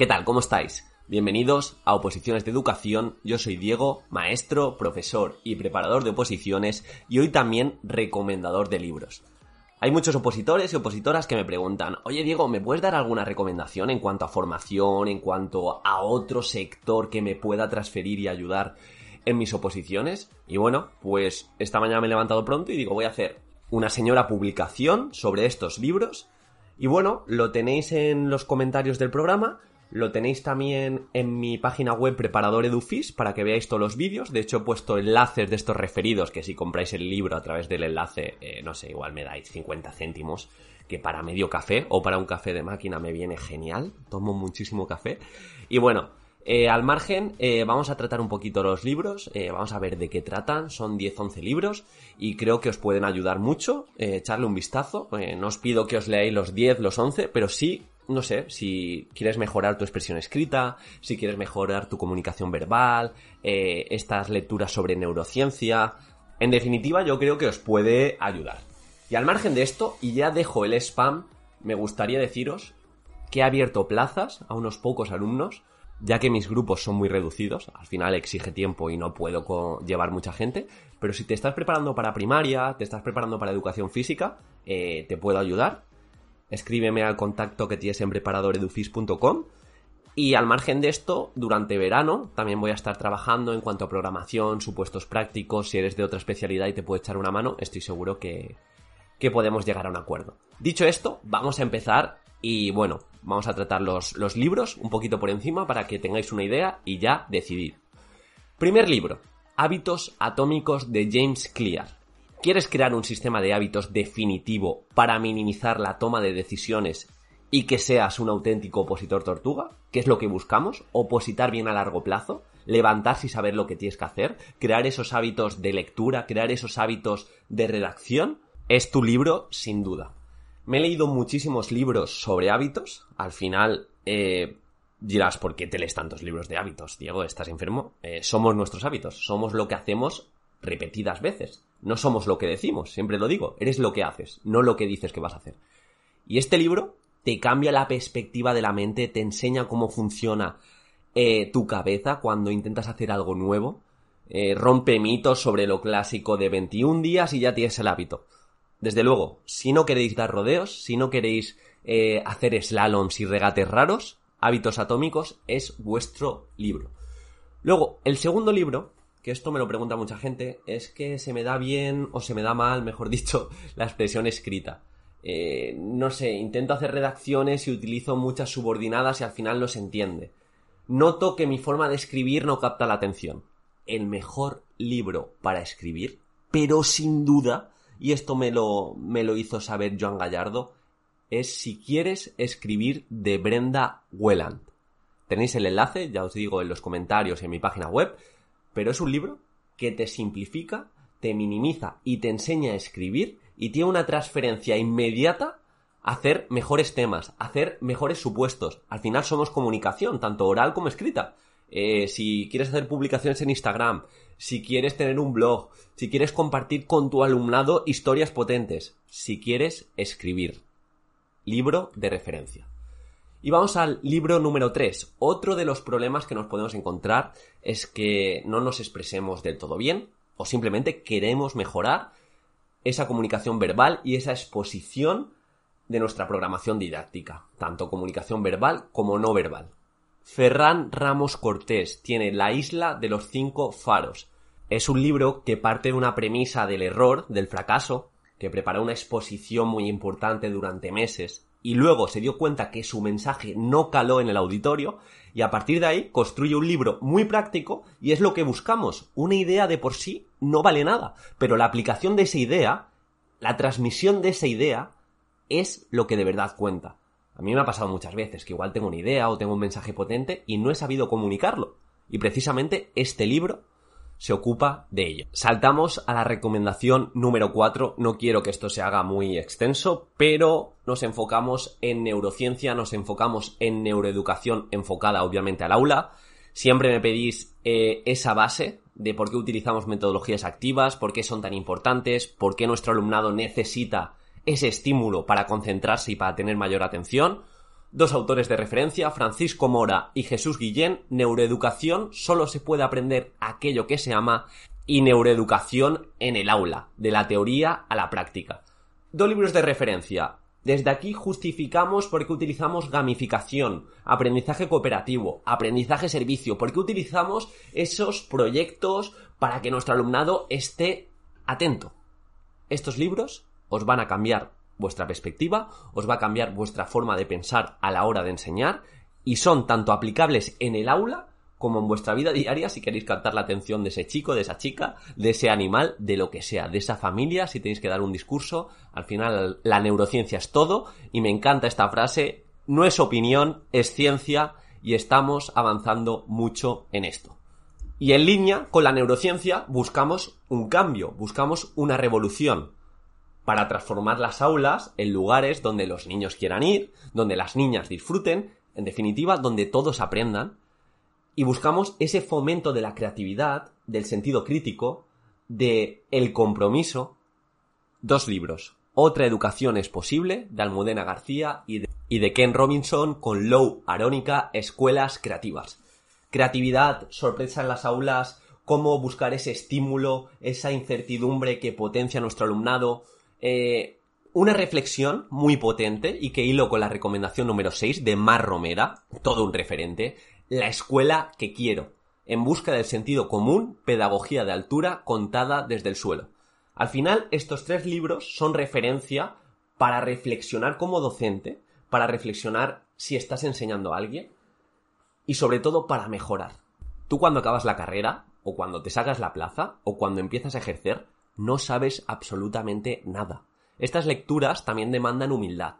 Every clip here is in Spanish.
¿Qué tal? ¿Cómo estáis? Bienvenidos a Oposiciones de Educación. Yo soy Diego, maestro, profesor y preparador de oposiciones y hoy también recomendador de libros. Hay muchos opositores y opositoras que me preguntan, oye Diego, ¿me puedes dar alguna recomendación en cuanto a formación, en cuanto a otro sector que me pueda transferir y ayudar en mis oposiciones? Y bueno, pues esta mañana me he levantado pronto y digo, voy a hacer una señora publicación sobre estos libros. Y bueno, lo tenéis en los comentarios del programa lo tenéis también en mi página web Preparador Edufis para que veáis todos los vídeos. De hecho, he puesto enlaces de estos referidos que si compráis el libro a través del enlace, eh, no sé, igual me dais 50 céntimos, que para medio café o para un café de máquina me viene genial. Tomo muchísimo café. Y bueno, eh, al margen, eh, vamos a tratar un poquito los libros, vamos a ver de qué tratan, son 10-11 libros y creo que os pueden ayudar mucho, echarle un vistazo, no os pido que os leáis los 10, los 11, pero sí no sé, si quieres mejorar tu expresión escrita, si quieres mejorar tu comunicación verbal, eh, estas lecturas sobre neurociencia. En definitiva, yo creo que os puede ayudar. Y al margen de esto, y ya dejo el spam, me gustaría deciros que he abierto plazas a unos pocos alumnos, ya que mis grupos son muy reducidos, al final exige tiempo y no puedo llevar mucha gente, pero si te estás preparando para primaria, te estás preparando para educación física, eh, te puedo ayudar escríbeme al contacto que tienes en preparadoredufis.com. Y al margen de esto, durante verano también voy a estar trabajando en cuanto a programación, supuestos prácticos, si eres de otra especialidad y te puedo echar una mano, estoy seguro que, que podemos llegar a un acuerdo. Dicho esto, vamos a empezar y bueno, vamos a tratar los, los libros un poquito por encima para que tengáis una idea y ya decidir. Primer libro, Hábitos Atómicos de James Clear. ¿Quieres crear un sistema de hábitos definitivo para minimizar la toma de decisiones y que seas un auténtico opositor tortuga? ¿Qué es lo que buscamos? ¿Opositar bien a largo plazo? ¿Levantarse y saber lo que tienes que hacer? ¿Crear esos hábitos de lectura? ¿Crear esos hábitos de redacción? Es tu libro, sin duda. Me he leído muchísimos libros sobre hábitos. Al final, eh, dirás, ¿por qué te lees tantos libros de hábitos? Diego, ¿estás enfermo? Eh, somos nuestros hábitos. Somos lo que hacemos repetidas veces. No somos lo que decimos, siempre lo digo, eres lo que haces, no lo que dices que vas a hacer. Y este libro te cambia la perspectiva de la mente, te enseña cómo funciona eh, tu cabeza cuando intentas hacer algo nuevo, eh, rompe mitos sobre lo clásico de 21 días y ya tienes el hábito. Desde luego, si no queréis dar rodeos, si no queréis eh, hacer slaloms y regates raros, Hábitos Atómicos es vuestro libro. Luego, el segundo libro que esto me lo pregunta mucha gente, es que se me da bien o se me da mal, mejor dicho, la expresión escrita. Eh, no sé, intento hacer redacciones y utilizo muchas subordinadas y al final no se entiende. Noto que mi forma de escribir no capta la atención. El mejor libro para escribir, pero sin duda, y esto me lo, me lo hizo saber Joan Gallardo, es Si quieres escribir de Brenda Welland. Tenéis el enlace, ya os digo, en los comentarios en mi página web pero es un libro que te simplifica, te minimiza y te enseña a escribir y tiene una transferencia inmediata a hacer mejores temas, a hacer mejores supuestos. Al final somos comunicación, tanto oral como escrita. Eh, si quieres hacer publicaciones en Instagram, si quieres tener un blog, si quieres compartir con tu alumnado historias potentes, si quieres escribir. Libro de referencia. Y vamos al libro número 3. Otro de los problemas que nos podemos encontrar es que no nos expresemos del todo bien o simplemente queremos mejorar esa comunicación verbal y esa exposición de nuestra programación didáctica, tanto comunicación verbal como no verbal. Ferran Ramos Cortés tiene La isla de los cinco faros. Es un libro que parte de una premisa del error, del fracaso, que prepara una exposición muy importante durante meses y luego se dio cuenta que su mensaje no caló en el auditorio y a partir de ahí construye un libro muy práctico y es lo que buscamos. Una idea de por sí no vale nada, pero la aplicación de esa idea, la transmisión de esa idea es lo que de verdad cuenta. A mí me ha pasado muchas veces que igual tengo una idea o tengo un mensaje potente y no he sabido comunicarlo. Y precisamente este libro se ocupa de ello. Saltamos a la recomendación número 4. No quiero que esto se haga muy extenso, pero nos enfocamos en neurociencia, nos enfocamos en neuroeducación enfocada obviamente al aula. Siempre me pedís eh, esa base de por qué utilizamos metodologías activas, por qué son tan importantes, por qué nuestro alumnado necesita ese estímulo para concentrarse y para tener mayor atención. Dos autores de referencia, Francisco Mora y Jesús Guillén, Neuroeducación, solo se puede aprender aquello que se ama y Neuroeducación en el aula, de la teoría a la práctica. Dos libros de referencia. Desde aquí justificamos por qué utilizamos gamificación, aprendizaje cooperativo, aprendizaje servicio, por qué utilizamos esos proyectos para que nuestro alumnado esté atento. Estos libros os van a cambiar vuestra perspectiva, os va a cambiar vuestra forma de pensar a la hora de enseñar y son tanto aplicables en el aula como en vuestra vida diaria si queréis captar la atención de ese chico, de esa chica, de ese animal, de lo que sea, de esa familia, si tenéis que dar un discurso, al final la neurociencia es todo y me encanta esta frase, no es opinión, es ciencia y estamos avanzando mucho en esto. Y en línea con la neurociencia buscamos un cambio, buscamos una revolución para transformar las aulas en lugares donde los niños quieran ir, donde las niñas disfruten, en definitiva, donde todos aprendan y buscamos ese fomento de la creatividad, del sentido crítico, de el compromiso. Dos libros. Otra educación es posible, de Almudena García y de, y de Ken Robinson con Low Arónica, Escuelas Creativas. Creatividad, sorpresa en las aulas, cómo buscar ese estímulo, esa incertidumbre que potencia nuestro alumnado. Eh, una reflexión muy potente y que hilo con la recomendación número 6 de Mar Romera, todo un referente, la escuela que quiero, en busca del sentido común, pedagogía de altura contada desde el suelo. Al final, estos tres libros son referencia para reflexionar como docente, para reflexionar si estás enseñando a alguien y sobre todo para mejorar. Tú cuando acabas la carrera, o cuando te sacas la plaza, o cuando empiezas a ejercer, no sabes absolutamente nada. Estas lecturas también demandan humildad.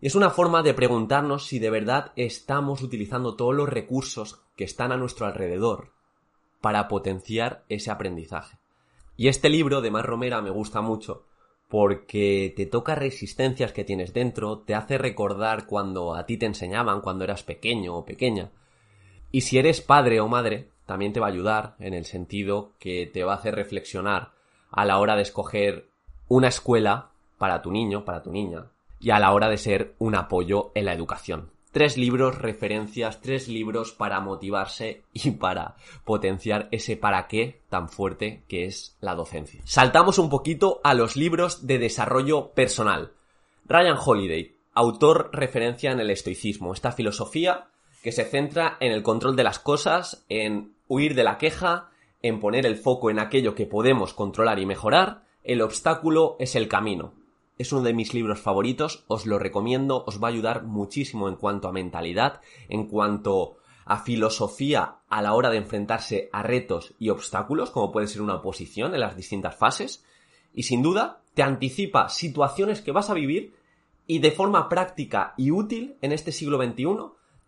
Es una forma de preguntarnos si de verdad estamos utilizando todos los recursos que están a nuestro alrededor para potenciar ese aprendizaje. Y este libro de Mar Romera me gusta mucho porque te toca resistencias que tienes dentro, te hace recordar cuando a ti te enseñaban, cuando eras pequeño o pequeña. Y si eres padre o madre, también te va a ayudar en el sentido que te va a hacer reflexionar a la hora de escoger una escuela para tu niño, para tu niña, y a la hora de ser un apoyo en la educación. Tres libros, referencias, tres libros para motivarse y para potenciar ese para qué tan fuerte que es la docencia. Saltamos un poquito a los libros de desarrollo personal. Ryan Holiday, autor referencia en el estoicismo, esta filosofía que se centra en el control de las cosas, en huir de la queja, en poner el foco en aquello que podemos controlar y mejorar, el obstáculo es el camino. Es uno de mis libros favoritos, os lo recomiendo, os va a ayudar muchísimo en cuanto a mentalidad, en cuanto a filosofía a la hora de enfrentarse a retos y obstáculos, como puede ser una oposición en las distintas fases, y sin duda te anticipa situaciones que vas a vivir y de forma práctica y útil en este siglo XXI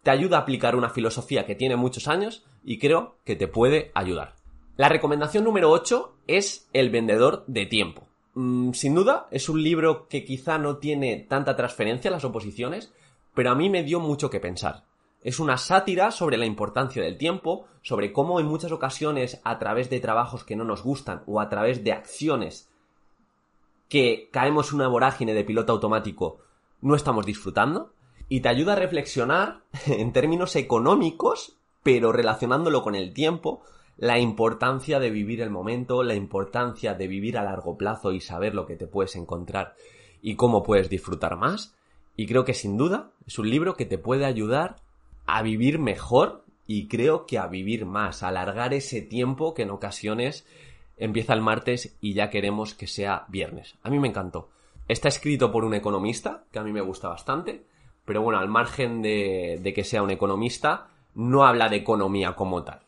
te ayuda a aplicar una filosofía que tiene muchos años y creo que te puede ayudar. La recomendación número 8 es El vendedor de tiempo. Mm, sin duda, es un libro que quizá no tiene tanta transferencia a las oposiciones, pero a mí me dio mucho que pensar. Es una sátira sobre la importancia del tiempo, sobre cómo en muchas ocasiones a través de trabajos que no nos gustan o a través de acciones que caemos en una vorágine de piloto automático no estamos disfrutando y te ayuda a reflexionar en términos económicos, pero relacionándolo con el tiempo, la importancia de vivir el momento, la importancia de vivir a largo plazo y saber lo que te puedes encontrar y cómo puedes disfrutar más. Y creo que sin duda es un libro que te puede ayudar a vivir mejor y creo que a vivir más, a alargar ese tiempo que en ocasiones empieza el martes y ya queremos que sea viernes. A mí me encantó. Está escrito por un economista, que a mí me gusta bastante, pero bueno, al margen de, de que sea un economista, no habla de economía como tal.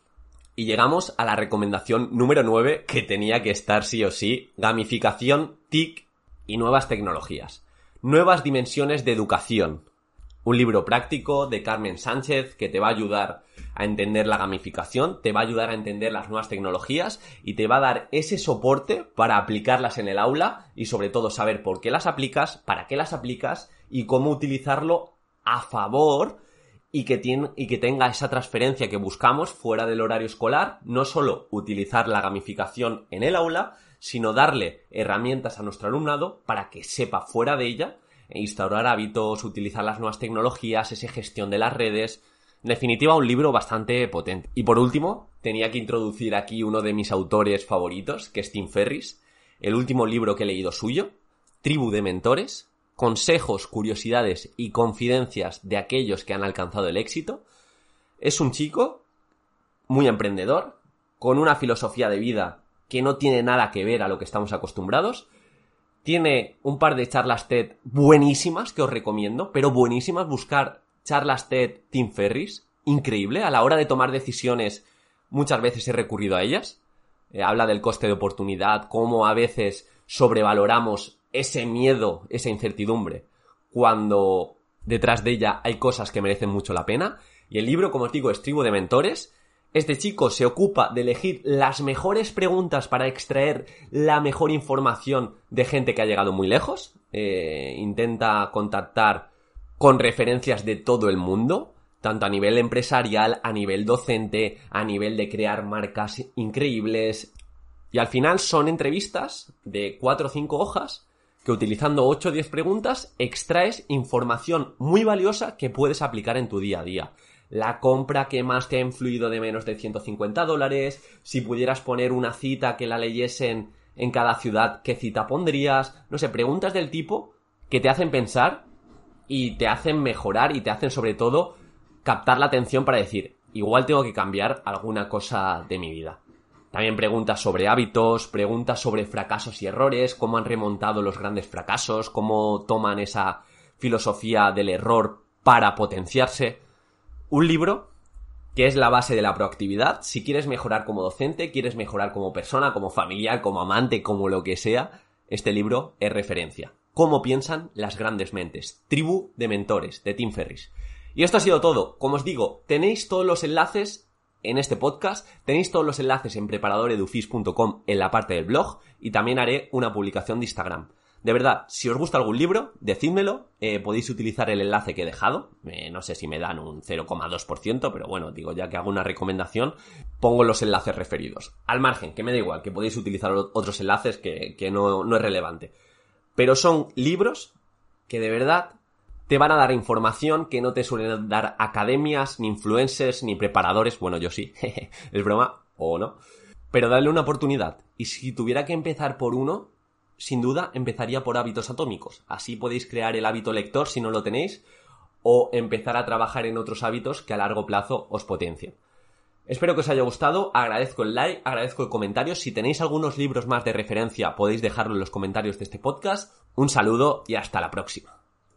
Y llegamos a la recomendación número 9 que tenía que estar sí o sí, gamificación, TIC y nuevas tecnologías. Nuevas dimensiones de educación. Un libro práctico de Carmen Sánchez que te va a ayudar a entender la gamificación, te va a ayudar a entender las nuevas tecnologías y te va a dar ese soporte para aplicarlas en el aula y sobre todo saber por qué las aplicas, para qué las aplicas y cómo utilizarlo a favor y que, tiene, y que tenga esa transferencia que buscamos fuera del horario escolar, no solo utilizar la gamificación en el aula, sino darle herramientas a nuestro alumnado para que sepa fuera de ella e instaurar hábitos, utilizar las nuevas tecnologías, esa gestión de las redes. En definitiva, un libro bastante potente. Y por último, tenía que introducir aquí uno de mis autores favoritos, que es Tim Ferris, el último libro que he leído suyo, Tribu de Mentores, consejos, curiosidades y confidencias de aquellos que han alcanzado el éxito. Es un chico muy emprendedor, con una filosofía de vida que no tiene nada que ver a lo que estamos acostumbrados. Tiene un par de charlas TED buenísimas que os recomiendo, pero buenísimas. Buscar charlas TED Tim Ferris, increíble. A la hora de tomar decisiones, muchas veces he recurrido a ellas. Eh, habla del coste de oportunidad, cómo a veces sobrevaloramos ese miedo, esa incertidumbre, cuando detrás de ella hay cosas que merecen mucho la pena. Y el libro, como os digo, es Tribu de Mentores. Este chico se ocupa de elegir las mejores preguntas para extraer la mejor información de gente que ha llegado muy lejos. Eh, intenta contactar con referencias de todo el mundo, tanto a nivel empresarial, a nivel docente, a nivel de crear marcas increíbles. Y al final son entrevistas de cuatro o cinco hojas que utilizando 8 o 10 preguntas extraes información muy valiosa que puedes aplicar en tu día a día. La compra que más te ha influido de menos de 150 dólares, si pudieras poner una cita que la leyesen en cada ciudad, ¿qué cita pondrías? No sé, preguntas del tipo que te hacen pensar y te hacen mejorar y te hacen sobre todo captar la atención para decir, igual tengo que cambiar alguna cosa de mi vida. También preguntas sobre hábitos, preguntas sobre fracasos y errores, cómo han remontado los grandes fracasos, cómo toman esa filosofía del error para potenciarse. Un libro que es la base de la proactividad. Si quieres mejorar como docente, quieres mejorar como persona, como familiar, como amante, como lo que sea, este libro es referencia. Cómo piensan las grandes mentes. Tribu de mentores, de Tim Ferris. Y esto ha sido todo. Como os digo, tenéis todos los enlaces en este podcast. Tenéis todos los enlaces en preparadoredufis.com en la parte del blog y también haré una publicación de Instagram. De verdad, si os gusta algún libro, decídmelo. Eh, podéis utilizar el enlace que he dejado. Eh, no sé si me dan un 0,2%, pero bueno, digo, ya que hago una recomendación, pongo los enlaces referidos. Al margen, que me da igual, que podéis utilizar otros enlaces que, que no, no es relevante. Pero son libros que de verdad te van a dar información que no te suelen dar academias, ni influencers, ni preparadores. Bueno, yo sí, es broma, o no. Pero dale una oportunidad. Y si tuviera que empezar por uno, sin duda empezaría por hábitos atómicos. Así podéis crear el hábito lector si no lo tenéis, o empezar a trabajar en otros hábitos que a largo plazo os potencien. Espero que os haya gustado, agradezco el like, agradezco el comentario. Si tenéis algunos libros más de referencia, podéis dejarlo en los comentarios de este podcast. Un saludo y hasta la próxima.